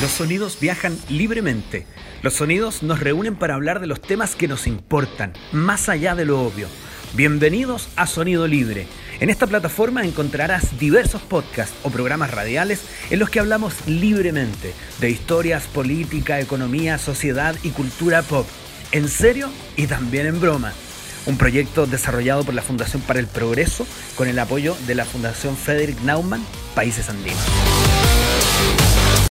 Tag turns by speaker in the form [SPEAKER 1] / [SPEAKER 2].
[SPEAKER 1] Los sonidos viajan libremente. Los sonidos nos reúnen para hablar de los temas que nos importan, más allá de lo obvio. Bienvenidos a Sonido Libre. En esta plataforma encontrarás diversos podcasts o programas radiales en los que hablamos libremente de historias, política, economía, sociedad y cultura pop. En serio y también en broma. Un proyecto desarrollado por la Fundación para el Progreso con el apoyo de la Fundación Frederick Naumann, Países Andinos.